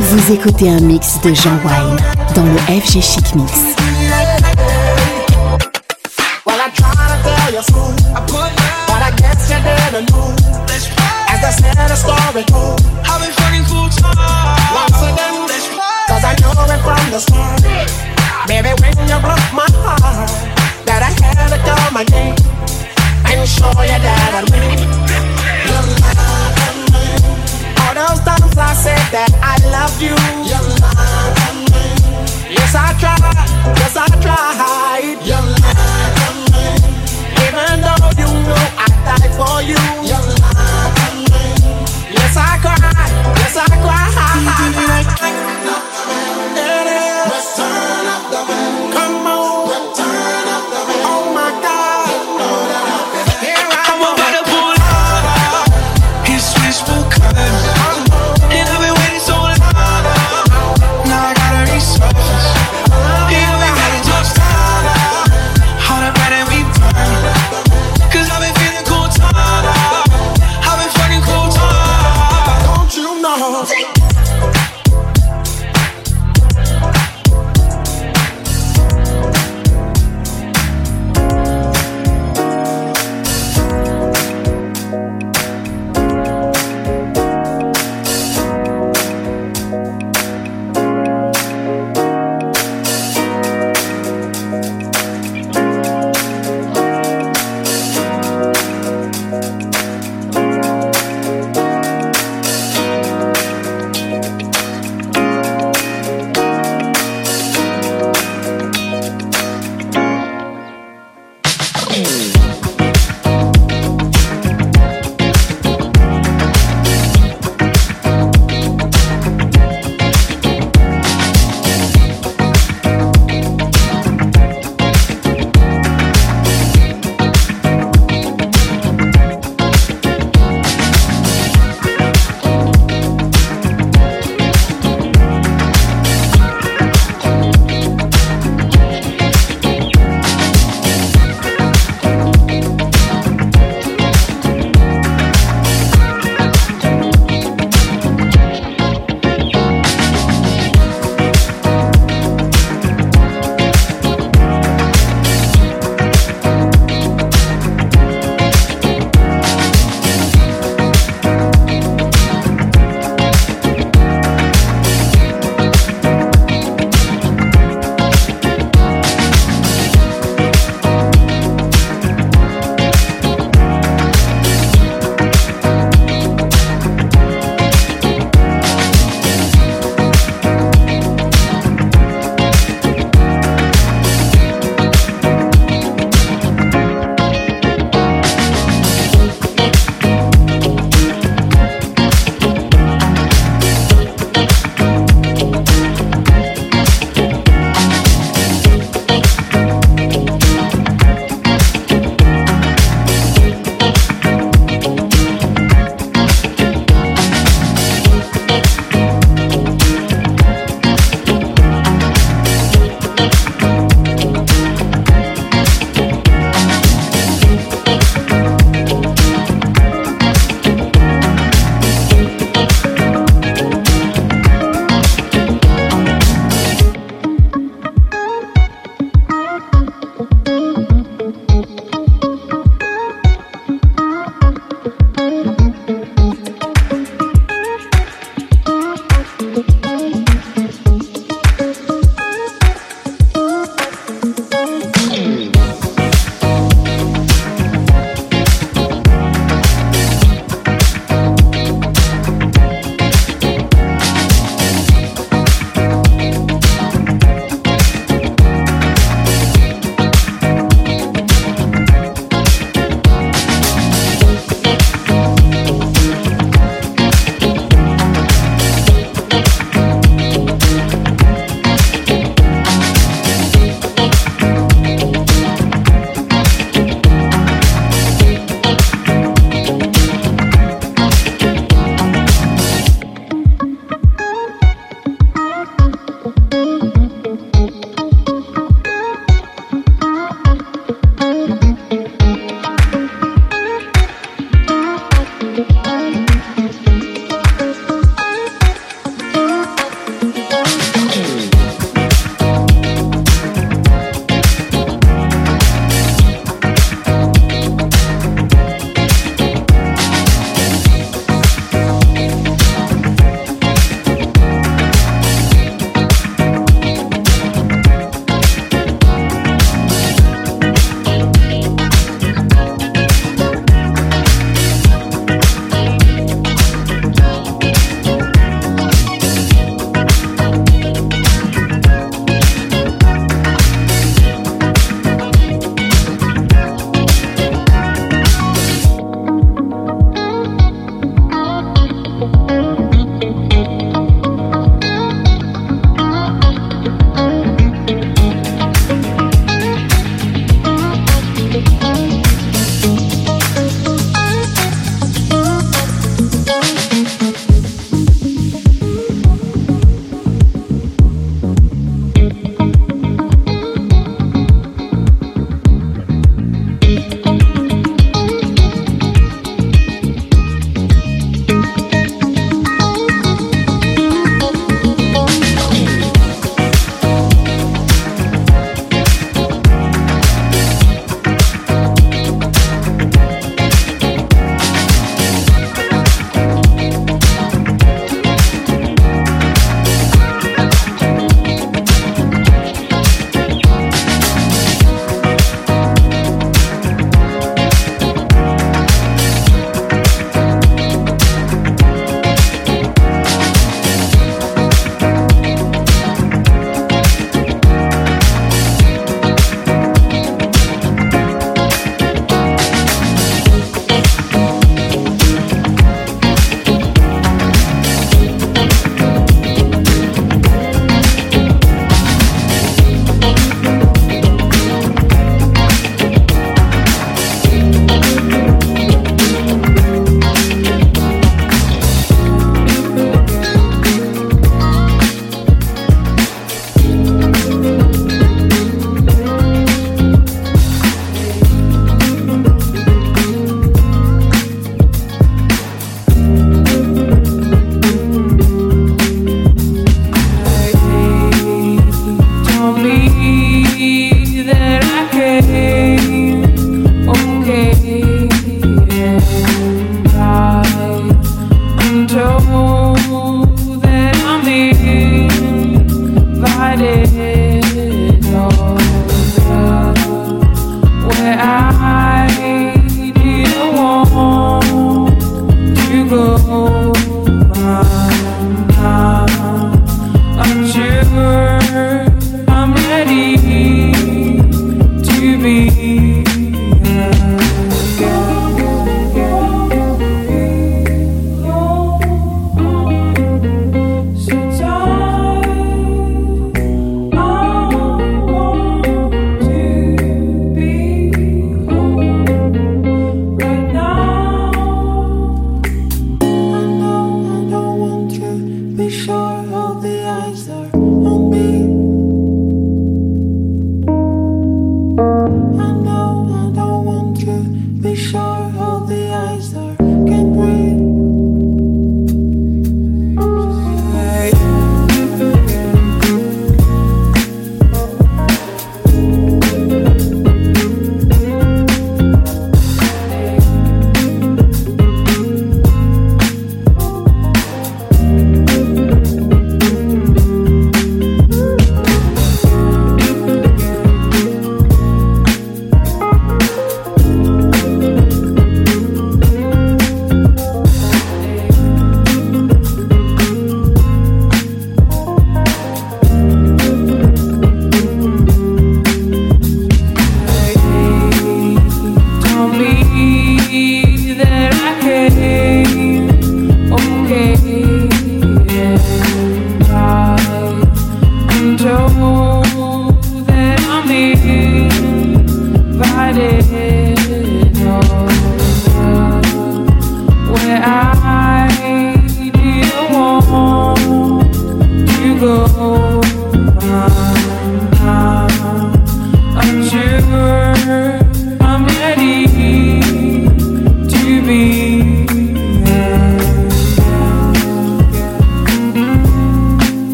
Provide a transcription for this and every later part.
Vous écoutez un mix de Jean Wine dans le FG Chic Mix. I try you smooth, but I guess you didn't know. As the sad I've been fucking full time. Once again, cause I know it from the start. Baby, when you broke my heart, that I had to come again and show you that I win. Those times I said that I love you. Yes, I tried. Yes, I tried. Even though you know I died for you. Yes, I cried. Yes, I cried.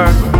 work.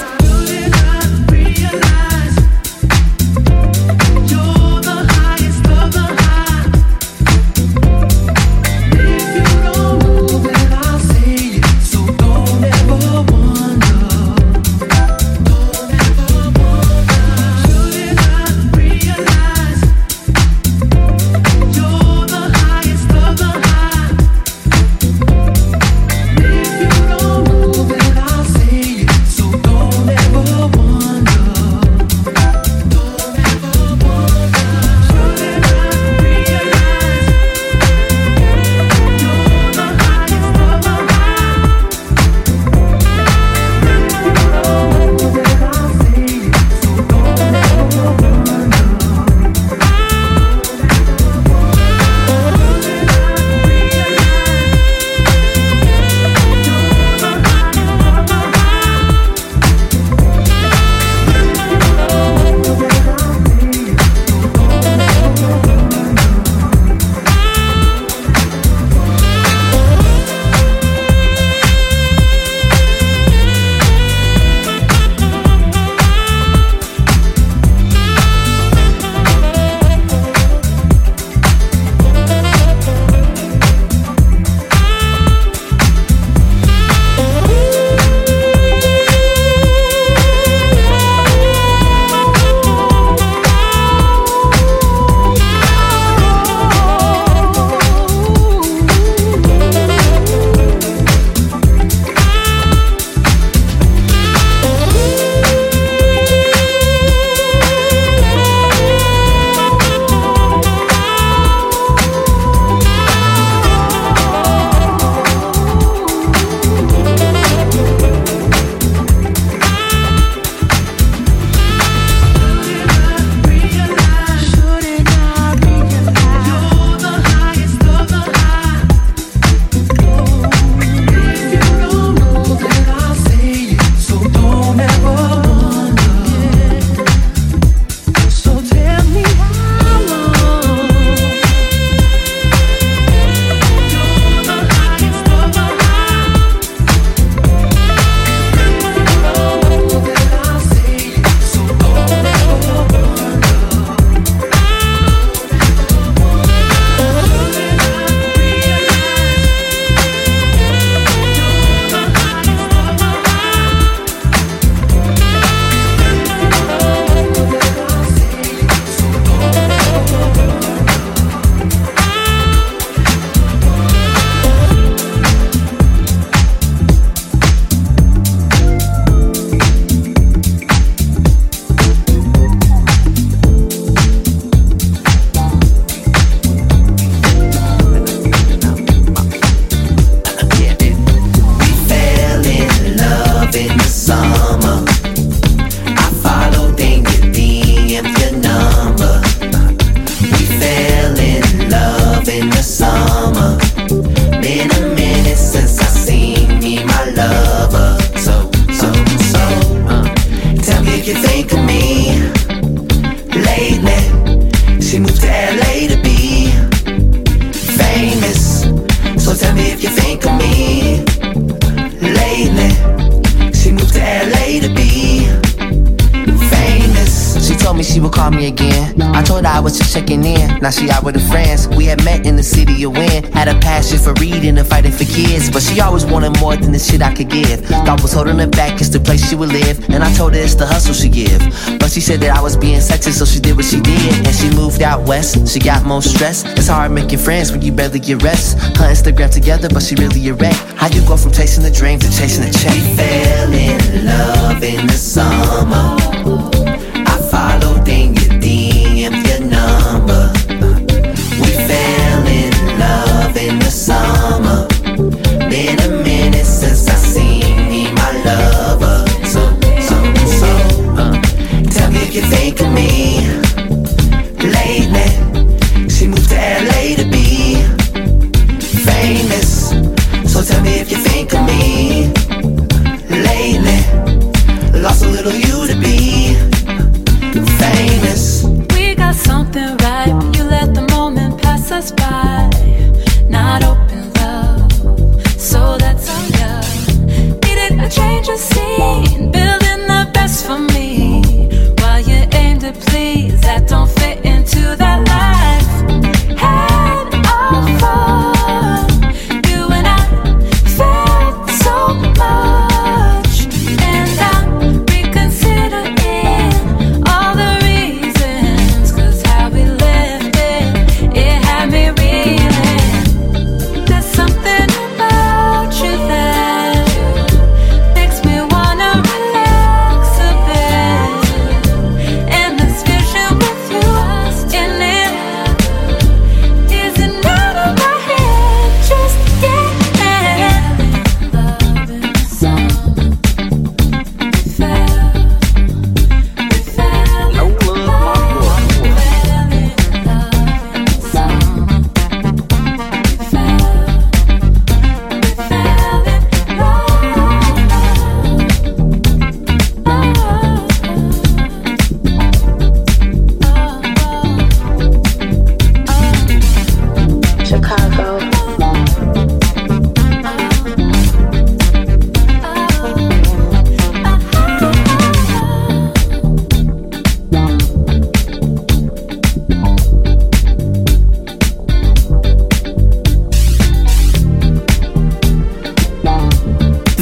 Said that I was being sexist, so she did what she did. And she moved out west. She got more stress. It's hard making friends when you barely get rest. Her Instagram together, but she really a wreck. How you go from chasing the dream to chasing the check? We fell in love in the summer I followed, then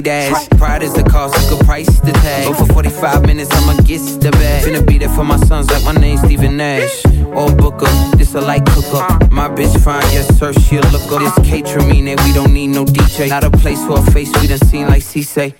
Dash. Pride is the cost, you can price the tag. But for 45 minutes, I'ma get the bag. Finna be there for my sons like my name's Steven Nash. Or Booker, this a light cooker. My bitch fine, yes sir, she a looker. This catering mean that we don't need no DJ. Not a place for a face we done seen like C say.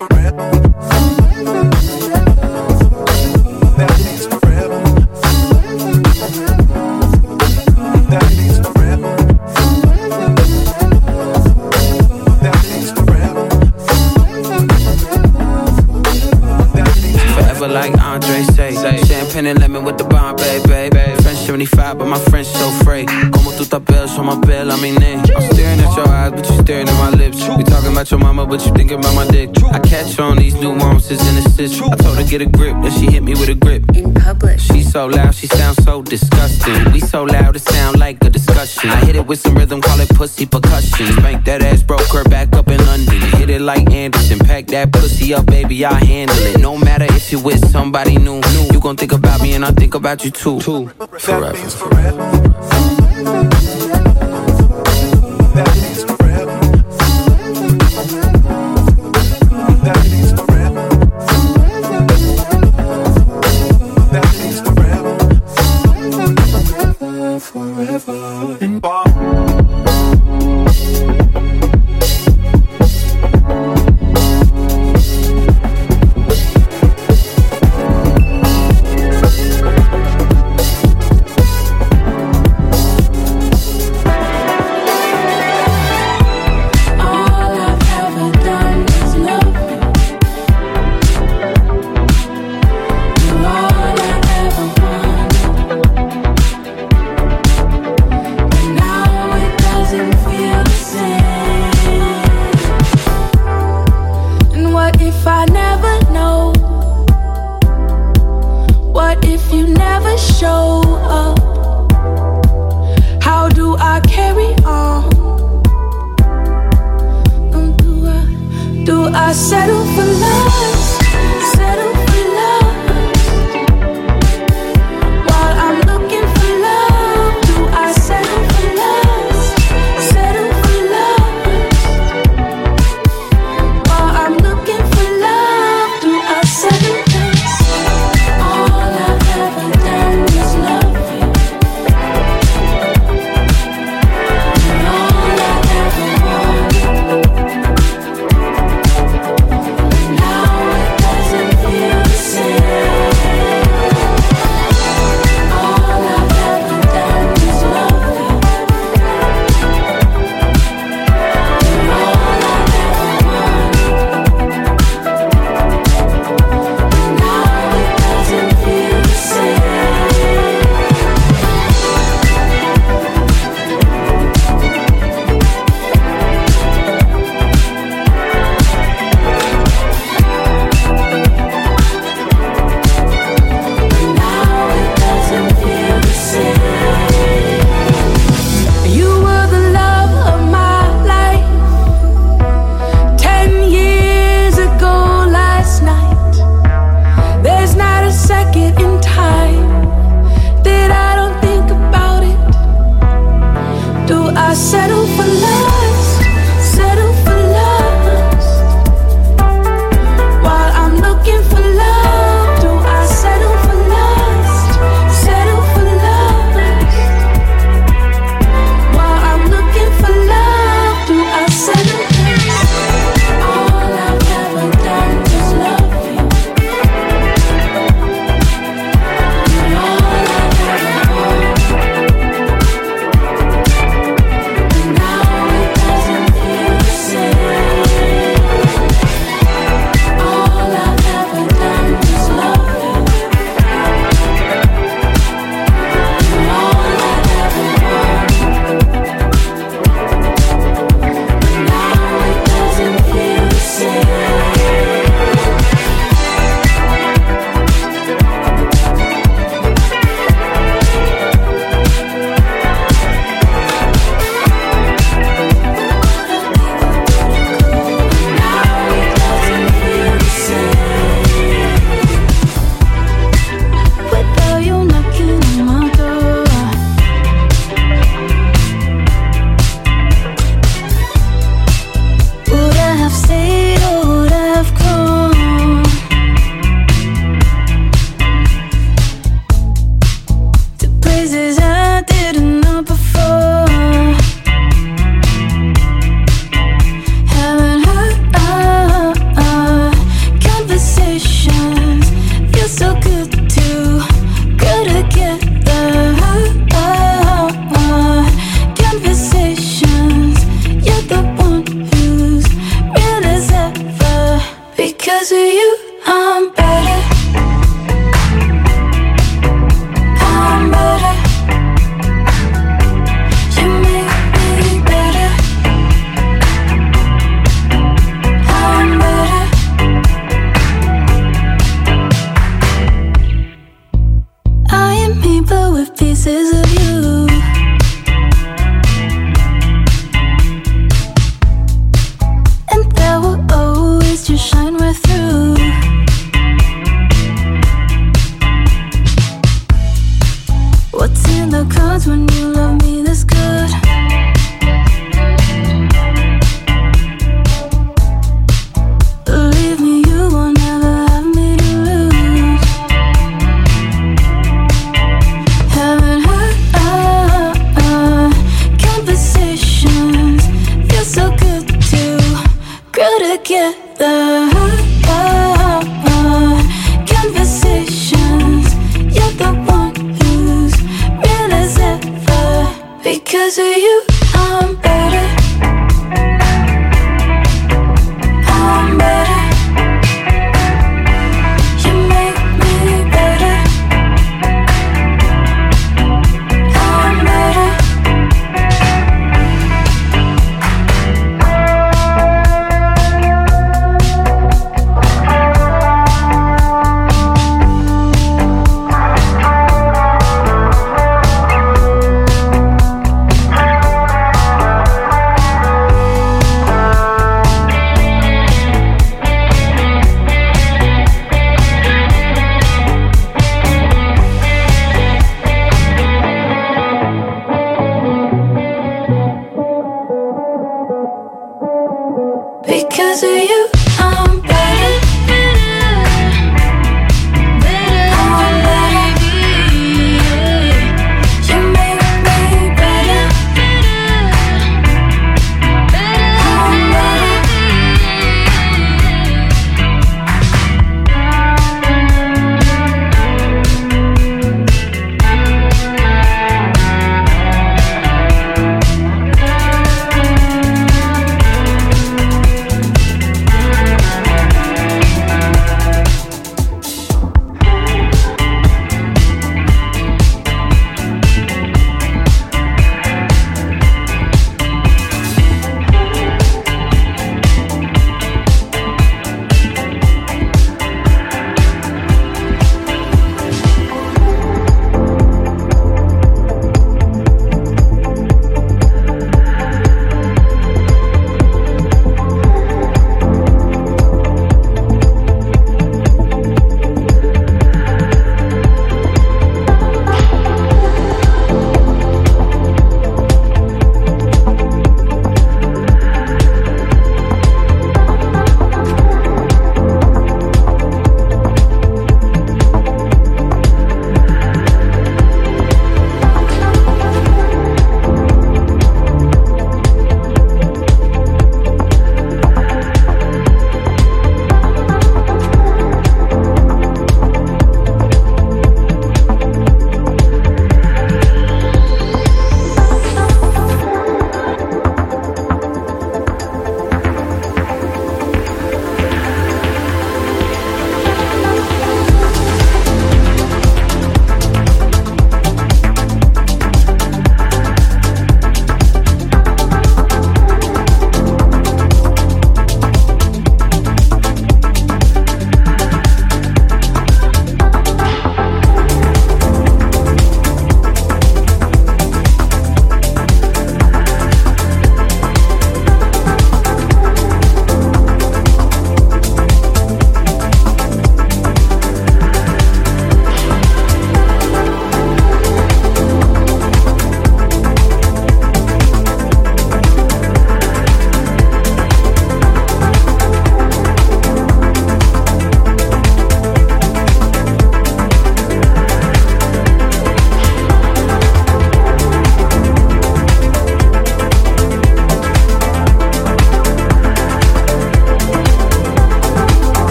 About your mama, but you thinking about my dick. I catch on these nuances and assists. I told her get a grip, then she hit me with a grip. In public. She so loud, she sounds so disgusting. We so loud, it sound like a discussion. I hit it with some rhythm, call it pussy percussion. Spank that ass, broke her back up in London. Hit it like Anderson, pack that pussy up, baby, I handle it. No matter if you're with somebody new. You gon' think about me and I think about you too. Forever. Forever.